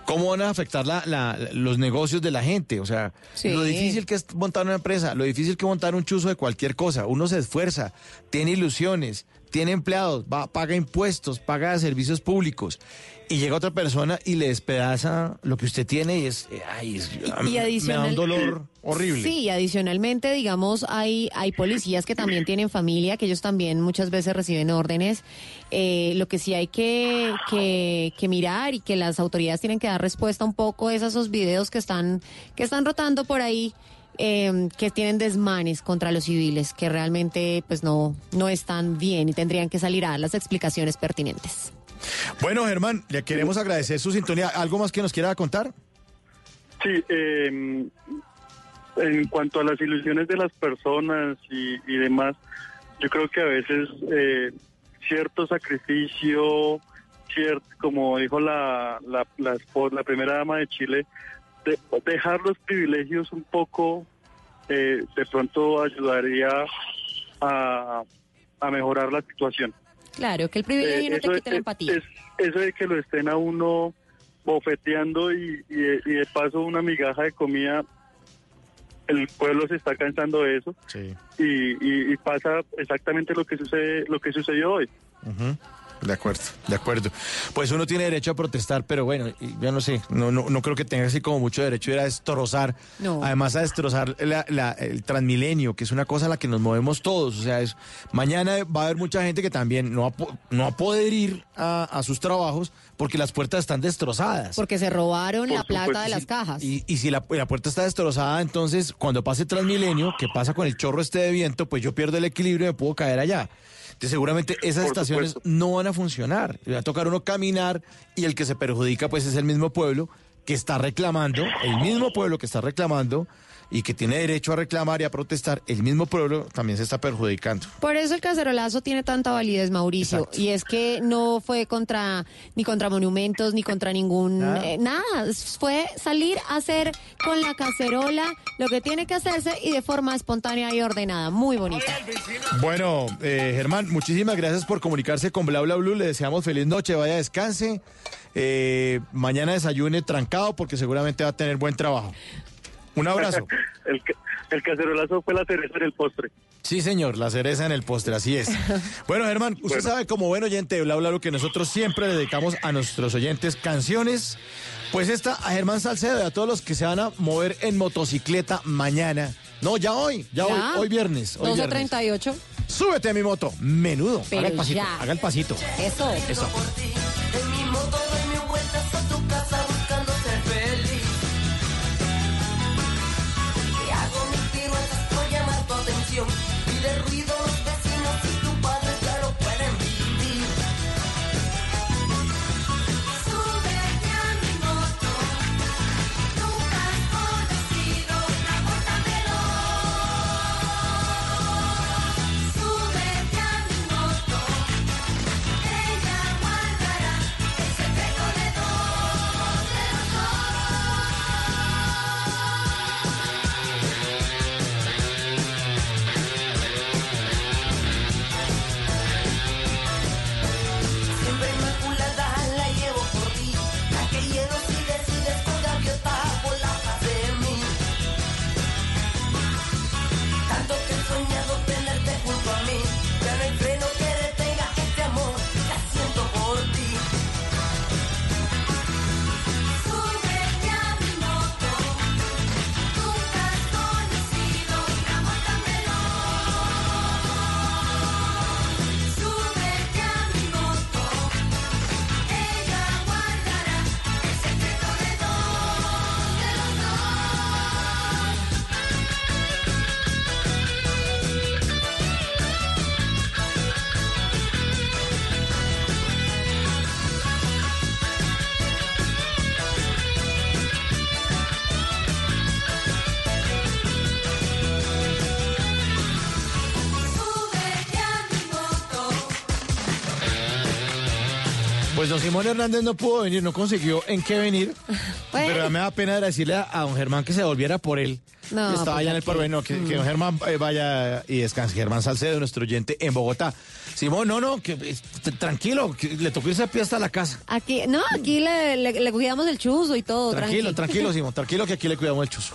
¿cómo van a afectar la, la- los negocios de la gente? O sea, Sí. lo difícil que es montar una empresa, lo difícil que es montar un chuzo de cualquier cosa. Uno se esfuerza, tiene ilusiones, tiene empleados, va, paga impuestos, paga servicios públicos. Y llega otra persona y le despedaza lo que usted tiene y es, eh, ay, es- mí Y me da un dolor horrible. Sí, y adicionalmente, digamos, hay, hay policías que también tienen familia, que ellos también muchas veces reciben órdenes. Eh, lo que sí hay que, que, que mirar y que las autoridades tienen que dar respuesta un poco es a esos videos que están, que están rotando por ahí. Eh, que tienen desmanes contra los civiles, que realmente pues no, no están bien y tendrían que salir a dar las explicaciones pertinentes. Bueno, Germán, le queremos agradecer su sintonía. ¿Algo más que nos quiera contar? Sí, eh, en cuanto a las ilusiones de las personas y, y demás, yo creo que a veces eh, cierto sacrificio, cierto, como dijo la, la, la, la primera dama de Chile, de- dejar los privilegios un poco, eh, de pronto ayudaría a, a mejorar la situación. Claro, que el privilegio Eh, no te eso quite la empatía. es- eso de que lo estén a uno bofeteando y, y de- y de paso una migaja de comida, el pueblo se está cansando de eso Sí. y, y- y pasa exactamente lo que sucede, lo que sucedió hoy. Ujú. De acuerdo, de acuerdo. Pues uno tiene derecho a protestar, pero bueno, yo no sé, no, no, no creo que tenga así como mucho derecho a ir a destrozar, No. además a destrozar la- la- el transmilenio, que es una cosa a la que nos movemos todos. O sea, es, mañana va a haber mucha gente que también no va, no va a poder ir a, a sus trabajos porque las puertas están destrozadas. Porque se robaron Por la plata de las cajas. Y, y si la, la puerta está destrozada, entonces cuando pase Transmilenio, que pasa con el chorro este de viento, pues yo pierdo el equilibrio y me puedo caer allá. Entonces seguramente esas Por estaciones supuesto. no van a funcionar. Le va a tocar uno caminar y el que se perjudica pues es el mismo pueblo que está reclamando, el mismo pueblo que está reclamando y que tiene derecho a reclamar y a protestar, el mismo pueblo también se está perjudicando. Por eso el cacerolazo tiene tanta validez, Mauricio. Exacto. Y es que no fue contra ni contra monumentos ni contra ningún Nada. eh, nada. Fue salir a hacer con la cacerola lo que tiene que hacerse y de forma espontánea y ordenada. Muy bonita. Bueno, eh, Germán, muchísimas gracias por comunicarse con Bla Bla Blue. Le deseamos feliz noche, vaya descanse. Eh, mañana desayune trancado porque seguramente va a tener buen trabajo. Un abrazo. el, ca- el cacerolazo fue la cereza en el postre. Sí, señor, la cereza en el postre, así es. Bueno, Germán, usted Bueno. sabe como buen oyente de Bla Bla Blue que nosotros siempre le dedicamos a nuestros oyentes canciones. Pues esta a Germán Salcedo y a todos los que se van a mover en motocicleta mañana. No, ya hoy, ya, Ya. hoy, hoy viernes. Hoy viernes. 12.38. Súbete a mi moto, menudo. Pero haga el pasito, ya. haga el pasito. Eso. Eso. Don Simón Hernández no pudo venir, no consiguió en qué venir. Bueno. Pero ya me da pena decirle a, a don Germán que se volviera por él. No, que estaba pues allá en el porvenir, que, que don Germán eh, vaya y descanse. Germán Salcedo, nuestro oyente en Bogotá. Simón, no, no, que eh, tranquilo, que le tocó irse a pie hasta la casa. Aquí, no, aquí le, le, le cuidamos el chuzo y todo. Tranquilo, tranqui. tranquilo, Simón, tranquilo que aquí le cuidamos el chuzo.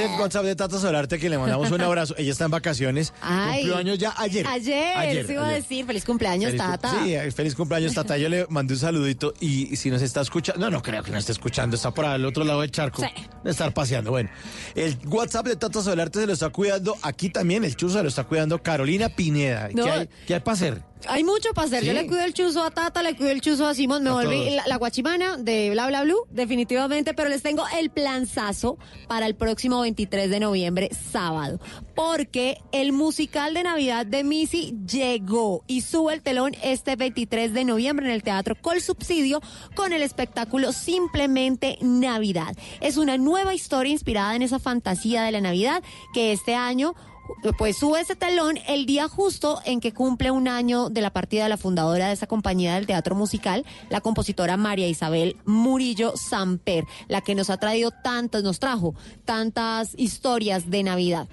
el WhatsApp de Tata Solarte que le mandamos un abrazo. Ella está en vacaciones. Ay. Cumplió años ya ayer. Ayer, se iba a ayer. decir, feliz cumpleaños, Feliz Tata. Sí, eh, feliz cumpleaños, Tata. Yo le mandé un saludito y si nos está escuchando, no, no creo que nos esté escuchando, está por al otro lado del charco. Sí. De estar paseando. Bueno, el WhatsApp de Tata Solarte se lo está cuidando. Aquí también el chuzo se lo está cuidando Carolina Pineda. No. ¿Qué hay, qué hay para hacer? Hay mucho para hacer. Yo le cuido el chuzo a Tata, le cuido el chuzo a Simón. Me A volví la guachimana de Bla Bla Blue, definitivamente. Pero les tengo el planzazo para el próximo 23 de noviembre, sábado. Porque el musical de Navidad de Missy llegó y sube el telón este 23 de noviembre en el Teatro Col Subsidio con el espectáculo Simplemente Navidad. Es una nueva historia inspirada en esa fantasía de la Navidad que este año pues sube ese telón el día justo en que cumple un año de la partida de la fundadora de esa compañía del teatro musical, la compositora María Isabel Murillo Samper, la que nos ha traído tantas, nos trajo tantas historias de Navidad.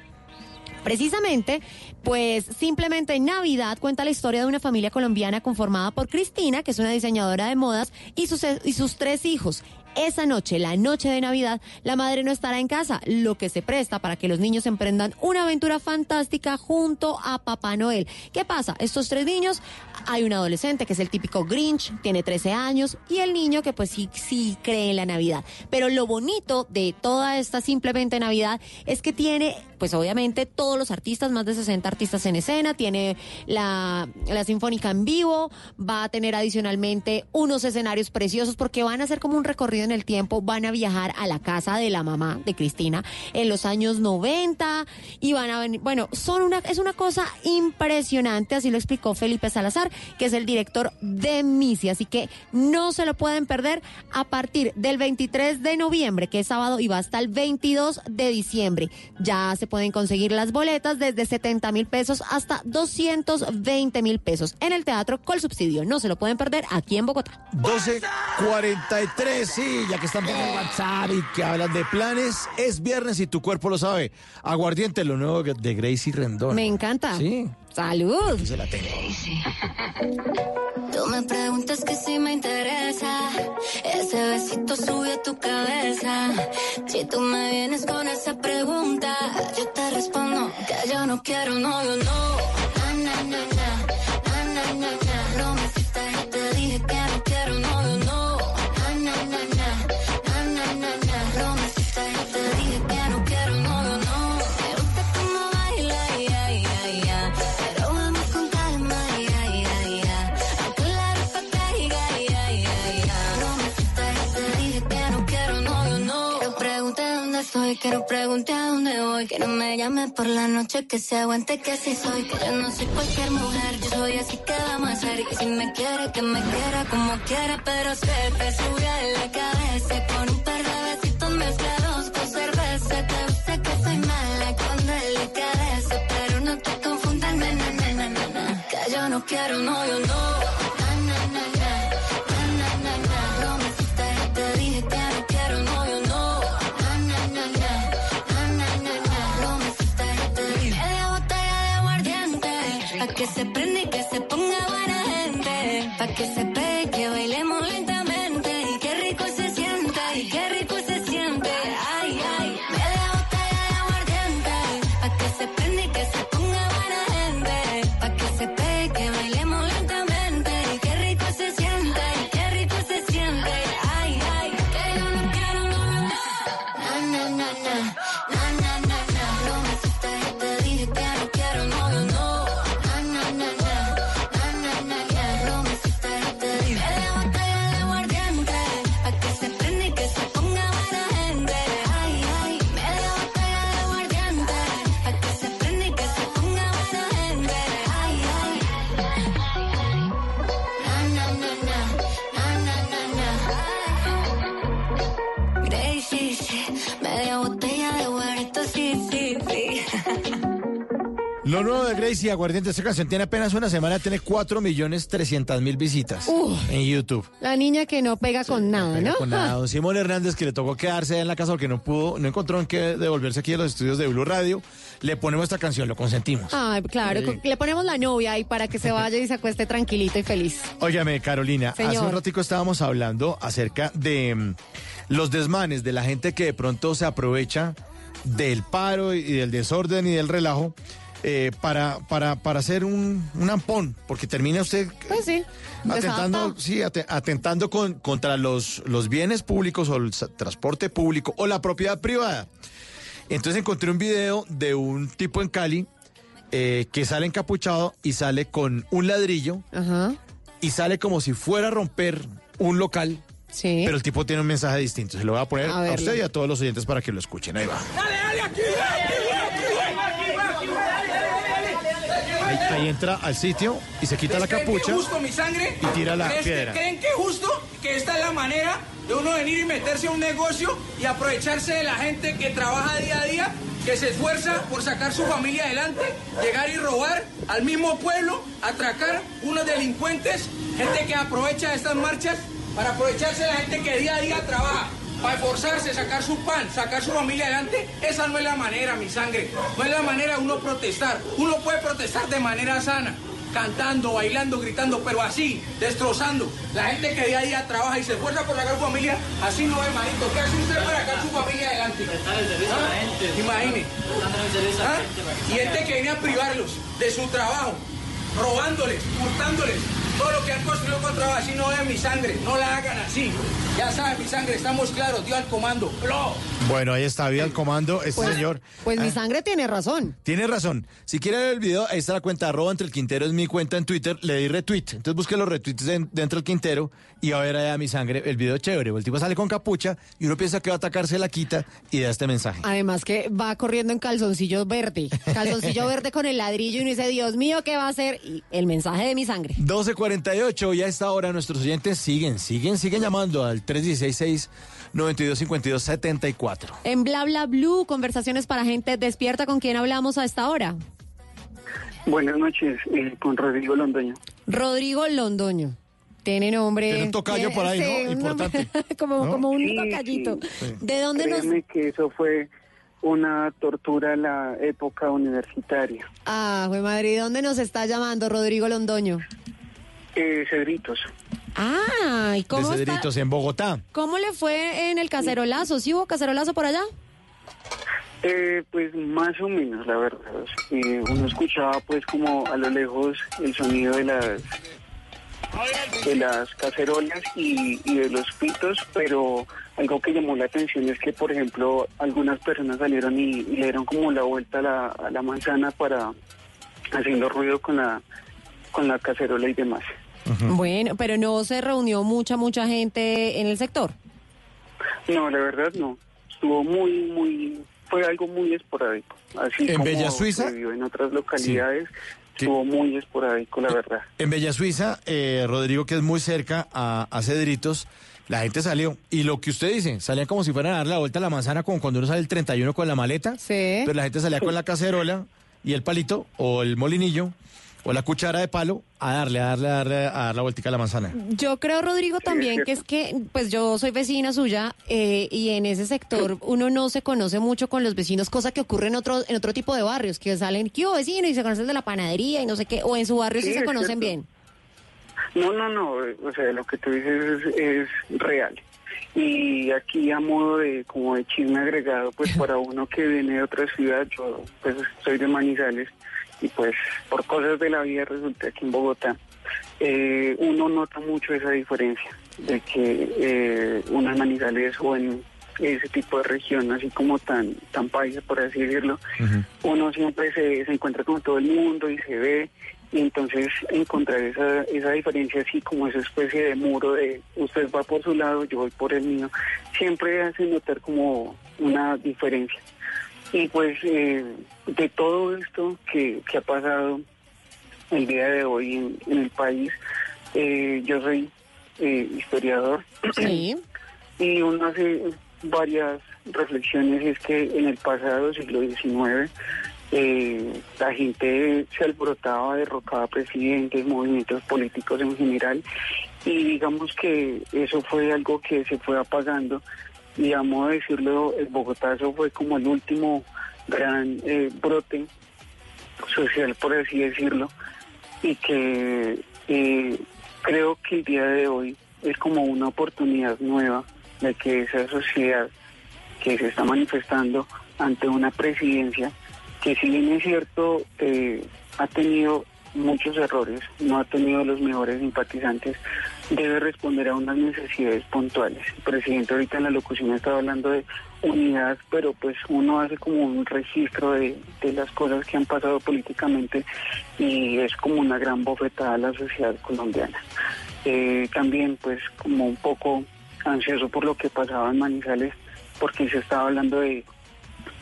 Precisamente, pues simplemente en Navidad cuenta la historia de una familia colombiana conformada por Cristina, que es una diseñadora de modas, y sus, y sus tres hijos. Esa noche, la noche de Navidad, la madre no estará en casa, lo que se presta para que los niños emprendan una aventura fantástica junto a Papá Noel. ¿Qué pasa? Estos tres niños, hay un adolescente que es el típico Grinch, tiene 13 años, y el niño que pues sí, sí cree en la Navidad. Pero lo bonito de toda esta simplemente Navidad es que tiene, pues obviamente, todos los artistas, más de 60 artistas en escena, tiene la, la Sinfónica en vivo, va a tener adicionalmente unos escenarios preciosos porque van a hacer como un recorrido en el tiempo, van a viajar a la casa de la mamá de Cristina en los años 90 y van a venir, bueno, son una, es una cosa impresionante, así lo explicó Felipe Salazar, que es el director de Misi, así que no se lo pueden perder a partir del 23 de noviembre, que es sábado, y va hasta el 22 de diciembre. Ya se pueden conseguir las boletas desde 70 mil pesos hasta 220 mil pesos en el Teatro Col Subsidio. No se lo pueden perder aquí en Bogotá. 12.43, sí, ya que están por WhatsApp y que hablan de planes, es viernes y tu cuerpo lo sabe. Aguardiente, lo nuevo de Gracie Rendón. Me encanta. Sí. Salud. Se la tengo. Tú me preguntas que si me interesa. Ese besito sube a tu cabeza. Si tú me vienes con esa pregunta, yo te respondo que yo no quiero, no, yo no. Na, na, na, na. Na, estoy, quiero preguntar a dónde voy. Que no me llames por la noche, que se aguante que así soy. Que yo no soy cualquier mujer, yo soy así que vamos a hacer. Y si me quiere, que me quiera como quiera, pero se te sube a la cabeza con un par de besitos mezclados con cerveza. Te gusta que soy mala con delicadeza, pero no te confundas, na, na, na, na, na. Que yo no quiero, no, yo que se ponga buena gente. Pa' que se nuevo de Gracie Aguardiente, esta canción tiene apenas una semana, tiene 4 millones 300 mil visitas Uf. en YouTube. La niña que no pega con nada, ¿no? Con nada, don Simón Hernández que le tocó quedarse en la casa porque no pudo, no encontró en qué devolverse aquí a los estudios de Blue Radio. Le ponemos esta canción, lo consentimos. Ay, claro, Sí. le ponemos la novia ahí para que se vaya y se acueste tranquilito y feliz. Óigame, Carolina, hace un ratico estábamos hablando acerca de mm, los desmanes, de la gente que de pronto se aprovecha del paro y del desorden y del relajo eh, para, para, para hacer un, un ampón, porque termina usted Pues sí. atentando, sí, ate- atentando con, contra los, los bienes públicos o el transporte público o la propiedad privada. Entonces encontré un video de un tipo en Cali eh, que sale encapuchado y sale con un ladrillo Ajá. y sale como si fuera a romper un local. Sí. Pero el tipo tiene un mensaje distinto. Se lo voy a poner A usted y a todos los oyentes para que lo escuchen. Ahí va. Ahí, ahí entra al sitio y se quita la ¿Creen que capucha. justo mi sangre? y tira la ¿Creen que- piedra. ¿Creen que justo que esta es la manera de uno venir y meterse a un negocio y aprovecharse de la gente que trabaja día a día, que se esfuerza por sacar su familia adelante, llegar y robar al mismo pueblo, atracar unos delincuentes, gente que aprovecha estas marchas para aprovecharse de la gente que día a día trabaja? Para esforzarse, sacar su pan, sacar su familia adelante, esa no es la manera, mi sangre. No es la manera de uno protestar. Uno puede protestar de manera sana cantando, bailando, gritando, pero así, destrozando. La gente que día a día trabaja y se esfuerza por sacar su familia, así no es, manito. ¿Qué hace usted para sacar su familia adelante? ¿Ah? Imagine. ¿Ah? Y gente que viene a privarlos de su trabajo, robándoles, hurtándoles. Todo lo que han construido con trabajo, así no es mi sangre, no la hagan así. Ya saben, mi sangre, estamos claros, dio al comando. ¡Plo! Bueno, ahí está, vida al comando. Este Pues- señor. Pues mi Ah, sangre tiene razón. Tiene razón. Si quiere ver el video, ahí está la cuenta arroba entre el Quintero, es mi cuenta en Twitter, le di retweet. Entonces busque los retweets de- dentro del Quintero y va a ver allá mi sangre, el video chévere. El tipo sale con capucha y uno piensa que va a atacarse la quita y da este mensaje. Además que va corriendo en calzoncillo verde. Calzoncillo verde con el ladrillo y uno dice, Dios mío, ¿qué va a hacer? Y el mensaje de mi sangre. 12.48 y a esta hora nuestros oyentes siguen, siguen, siguen llamando al 316-692-5274. En Bla Bla Blue, conversaciones para gente despierta, ¿con quién hablamos a esta hora? Buenas noches, eh, con Rodrigo Londoño. Rodrigo Londoño. Tiene nombre. Tiene un tocayo por ahí, ¿no? sí, nombre- Importante. como, ¿No? como un Sí, tocallito. sí. ¿De dónde nos.? Créeme que eso fue una tortura en la época universitaria. Ah, fue Madrid, ¿dónde nos está llamando Rodrigo Londoño? Eh, Cedritos. Ah, ¿y cómo, de está- Cedritos en Bogotá. cómo le fue en el cacerolazo? ¿Sí hubo cacerolazo por allá? Eh, pues más o menos, la verdad. Eh, uno escuchaba pues como a lo lejos el sonido de las de las cacerolas y, y de los pitos, pero algo que llamó la atención es que, por ejemplo, algunas personas salieron y, y le dieron como la vuelta a la, a la manzana para haciendo ruido con la con la cacerola y demás. Bueno, pero no se reunió mucha, mucha gente en el sector. No, la verdad no. Estuvo muy, muy, fue algo muy esporádico. Así ¿En como Bella Suiza? se vio en otras localidades, estuvo muy esporádico, la verdad. En Bella Suiza, eh, Rodrigo, que es muy cerca a, a Cedritos, la gente salió. Y lo que usted dice, salían como si fueran a dar la vuelta a la manzana, como cuando uno sale el 31 con la maleta. Sí. Pero la gente salía con la cacerola y el palito, o el molinillo, o la cuchara de palo, a darle, a darle, a darle, a dar la vueltica a la manzana. Yo creo, Rodrigo, también que es que, pues yo soy vecina suya eh, y en ese sector uno no se conoce mucho con los vecinos, cosa que ocurre en otro, en otro tipo de barrios, que salen, ¿qué vecino? Y se conocen de la panadería y no sé qué, o en su barrio sí, Sí, se conocen cierto. bien. No, no, no, o sea, lo que tú dices es, es real. Y aquí a modo de como de chisme agregado, pues para uno que viene de otra ciudad, yo pues soy de Manizales y pues por cosas de la vida resulta aquí en Bogotá, eh, uno nota mucho esa diferencia de que eh, en Manizales o en ese tipo de región, así como tan tan paisa, por así decirlo, uno siempre se, se encuentra con todo el mundo y se ve y entonces encontrar esa, esa diferencia así como esa especie de muro de usted va por su lado, yo voy por el mío, siempre hace notar como una diferencia. Y pues eh, de todo esto que, que ha pasado el día de hoy en, en el país, eh, yo soy eh, historiador. Y uno hace varias reflexiones, es que en el pasado siglo XIX eh, la gente se alborotaba, derrocaba presidentes, movimientos políticos en general y digamos que eso fue algo que se fue apagando y a modo de decirlo, el Bogotazo fue como el último gran eh, brote social, por así decirlo, y que eh, creo que el día de hoy es como una oportunidad nueva de que esa sociedad que se está manifestando ante una presidencia que si bien es cierto eh, ha tenido muchos errores, no ha tenido los mejores simpatizantes, debe responder a unas necesidades puntuales. El presidente ahorita en la locución estaba hablando de unidad, pero pues uno hace como un registro de, de las cosas que han pasado políticamente y es como una gran bofetada a la sociedad colombiana. Eh, también pues como un poco ansioso por lo que pasaba en Manizales, porque se estaba hablando de,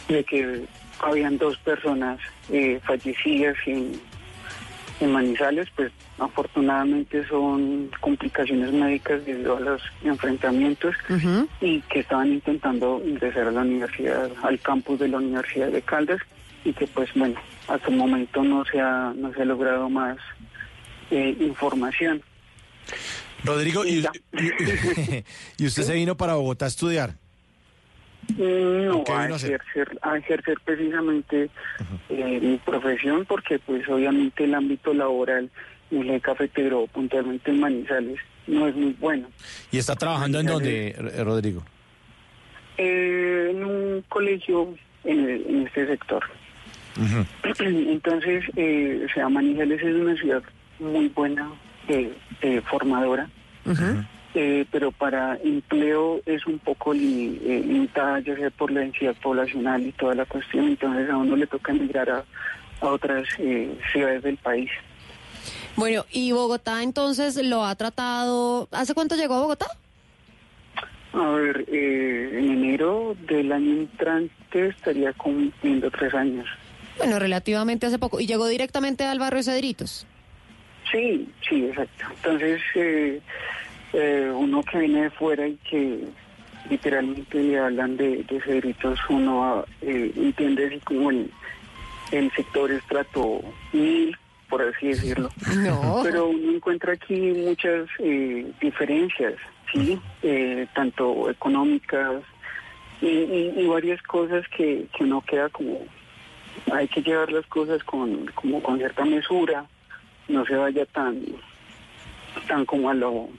que habían dos personas eh, fallecidas en, en Manizales, pues afortunadamente son complicaciones médicas debido a los enfrentamientos y que estaban intentando ingresar a la universidad, al campus de la Universidad de Caldas y que pues bueno, hasta el momento no se ha, no se ha logrado más eh, información. Rodrigo, ¿y, y- y usted se vino para Bogotá a estudiar? No, ¿Qué a ejercer, a ejercer precisamente eh, mi profesión porque pues obviamente el ámbito laboral en el cafetero, puntualmente en Manizales, no es muy bueno. ¿Y está trabajando en dónde, Rodrigo? Eh, en un colegio en, el- en este sector. Entonces, eh, o sea, Manizales es una ciudad muy buena, eh, eh, formadora, eh, pero para empleo es un poco eh, limitada, ya sea por la densidad poblacional y toda la cuestión, entonces a uno le toca emigrar a, a otras eh, ciudades del país. Bueno, y Bogotá entonces lo ha tratado. ¿Hace cuánto llegó a Bogotá? A ver, eh, en enero del año entrante estaría cumpliendo tres años. Bueno, relativamente hace poco. ¿Y llegó directamente al barrio Cedritos? Sí, sí, exacto. Entonces, eh, eh, uno que viene de fuera y que literalmente le hablan de, de cedritos, uno eh, entiende así como el, el sector estrato mil, por así decirlo. No. Pero uno encuentra aquí muchas eh, diferencias, ¿sí? Eh, tanto económicas y, y- y varias cosas que, que uno queda como... Hay que llevar las cosas con, como con cierta mesura, no se vaya tan tan como a lo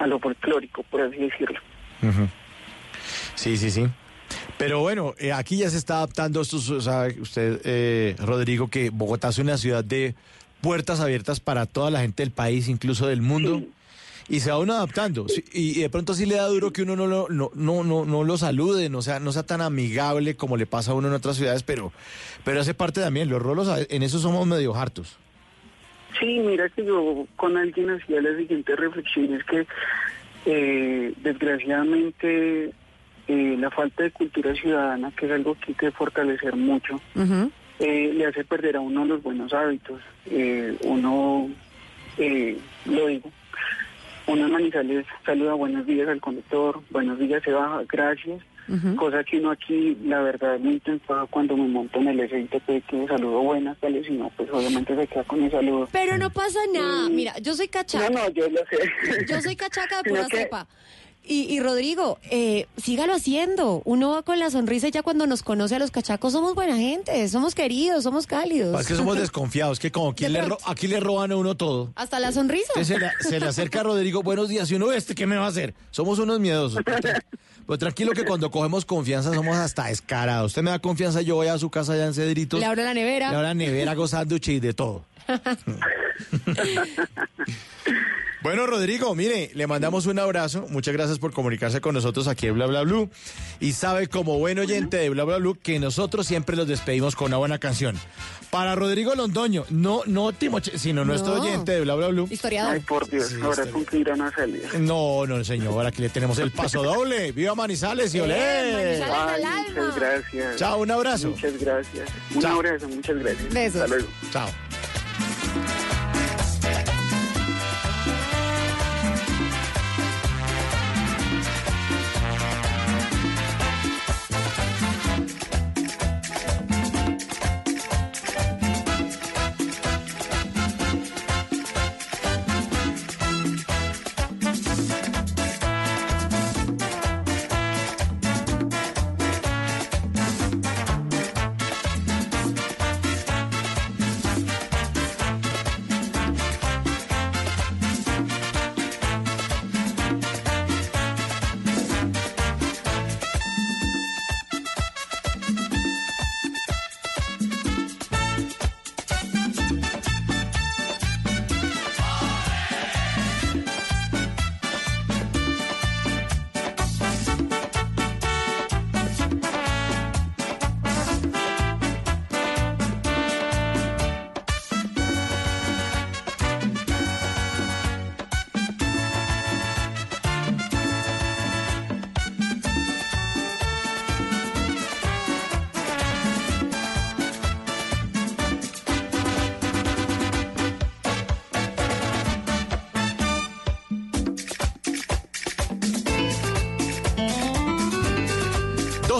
a lo folclórico por así decirlo. Sí, sí, sí. Pero bueno, eh, aquí ya se está adaptando esto, sabe usted, eh, Rodrigo, que Bogotá es una ciudad de puertas abiertas para toda la gente del país, incluso del mundo. Y se va uno adaptando. Sí, Y, y de pronto sí le da duro que uno no lo, no, no, no, no lo salude, no sea, no sea tan amigable como le pasa a uno en otras ciudades, pero, pero hace parte también. Los rolos, en eso somos medio hartos. Sí mira que yo con alguien hacía la siguiente reflexión es que eh, desgraciadamente eh, la falta de cultura ciudadana que es algo que hay que fortalecer mucho eh, le hace perder a uno los buenos hábitos. Uno, eh, lo digo, uno en Manizales saluda buenos días al conductor, buenos días, se baja, gracias. Cosa que uno aquí, la verdad, muy intentado cuando me monto en el SITP que saludo buenas, tales, y no, pues obviamente se queda con el saludo. Pero no pasa nada. Mm. Mira, yo soy cachaca. No, no, yo lo sé. Yo soy cachaca de pura que- cepa. Y, y Rodrigo, eh, sígalo haciendo. Uno va con la sonrisa y ya cuando nos conoce a los cachacos somos buena gente, somos queridos, somos cálidos. Es que somos desconfiados, que como le, ro- aquí le roban a uno todo. Hasta la sonrisa. Se le, se le acerca a Rodrigo, buenos días, y uno, este, ¿qué me va a hacer? Somos unos miedosos. Tra- pero tranquilo que cuando cogemos confianza somos hasta descarados. Usted me da confianza, yo voy a su casa allá en Cedritos. Le abro la nevera. Le abro la nevera, hago y de todo. Bueno, Rodrigo, mire, le mandamos un abrazo. Muchas gracias por comunicarse con nosotros aquí en Bla Bla Blue. Y sabe, como buen oyente de Bla Bla Blue, que nosotros siempre los despedimos con una buena canción. Para Rodrigo Londoño, no, no Timoche, sino nuestro oyente de Bla Bla Blue. Historiador. Ay, por Dios, ahora con que irán a salir. No, no, señor, aquí le tenemos el paso doble. ¡Viva Manizales y olé! Ay, muchas gracias. Chao, un abrazo. Muchas gracias. Un Chao. abrazo, muchas gracias. Besos. Hasta luego. Chao. Bye.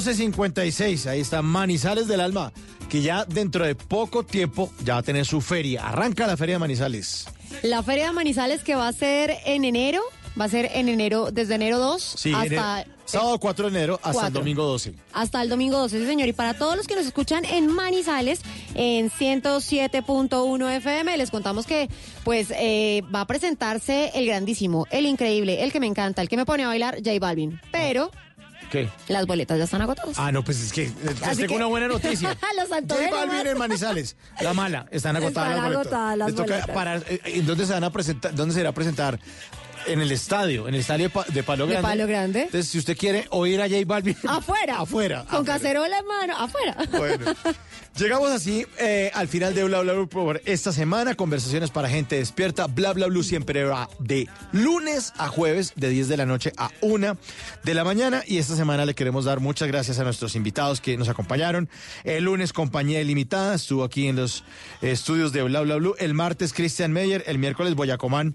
12.56, ahí está Manizales del Alma, que ya dentro de poco tiempo ya va a tener su feria. Arranca la feria de Manizales. La Feria de Manizales que va a ser en enero, va a ser en enero, desde enero 2 Sí, hasta... sábado 4 de enero hasta el domingo 12. Hasta el domingo 12, sí, señor. Y para todos los que nos escuchan en Manizales, en 107.1 FM, les contamos que pues eh, va a presentarse el grandísimo, el increíble, el que me encanta, el que me pone a bailar, J Balvin. Pero ¿Qué? las boletas ya están agotadas. Ah, no, pues es que eh, les tengo que- una buena noticia. Los J Balvin en Manizales. La mala. Están agotadas Están las boletas. agotadas las Les boletas. eh, ¿En dónde se van a presentar? ¿Dónde se irá a presentar? En el estadio, en el estadio de, Pa- de Palo De Grande. Palo Grande. Entonces, si usted quiere oír a J Balvin. Afuera. Afuera. Con cacerola en mano, afuera. Bueno, llegamos así eh, al final de Bla Bla Blue por esta semana. Conversaciones para gente despierta. Bla Bla Blue siempre va de lunes a jueves, de 10 de la noche a 1 de la mañana. Y esta semana le queremos dar muchas gracias a nuestros invitados que nos acompañaron. El lunes, Compañía Ilimitada, estuvo aquí en los estudios de Bla Bla Blue. El martes, Christian Meyer. El miércoles, Boyacomán.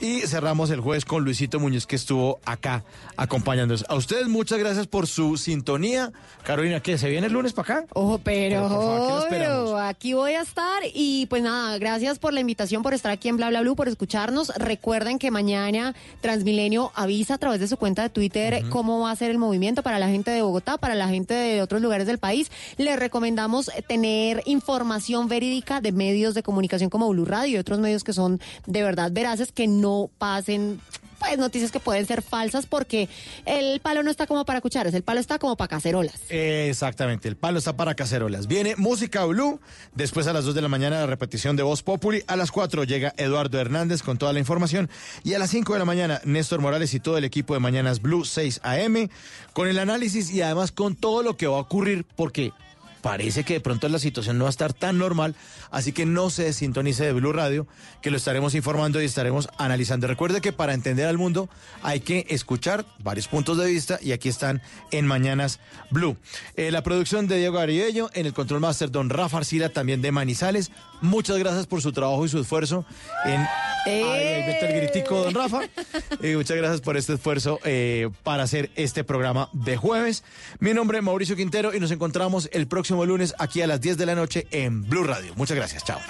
Y cerramos el jueves con Luisito Muñoz, que estuvo acá acompañándonos. A ustedes, muchas gracias por su sintonía. Carolina, ¿qué? ¿Se viene el lunes para acá? Ojo, pero, Pero, obvio, aquí voy a estar y pues nada, gracias por la invitación, por estar aquí en Bla Bla Blue, por escucharnos. Recuerden que mañana Transmilenio avisa a través de su cuenta de Twitter cómo va a ser el movimiento para la gente de Bogotá, para la gente de otros lugares del país. Les recomendamos tener información verídica de medios de comunicación como Blue Radio y otros medios que son de verdad veraces, que no pasen pues noticias que pueden ser falsas porque el palo no está como para cucharas, el palo está como para cacerolas. Exactamente, el palo está para cacerolas. Viene Música Blue, después a las 2 de la mañana la repetición de Voz Populi, a las 4 llega Eduardo Hernández con toda la información y a las 5 de la mañana Néstor Morales y todo el equipo de Mañanas Blue 6 AM con el análisis y además con todo lo que va a ocurrir porque parece que de pronto la situación no va a estar tan normal, así que no se desintonice de Blue Radio, que lo estaremos informando y estaremos analizando. Recuerde que para entender al mundo hay que escuchar varios puntos de vista y aquí están en Mañanas Blue. Eh, la producción de Diego Ariello, en el control master Don Rafa Arcila, también de Manizales. Muchas gracias por su trabajo y su esfuerzo en... Ay, ahí mete el gritico, don Rafa. Eh, muchas gracias por este esfuerzo eh, para hacer este programa de jueves. Mi nombre es Mauricio Quintero y nos encontramos el próximo lunes aquí a las 10 de la noche en Blue Radio. Muchas gracias, chao.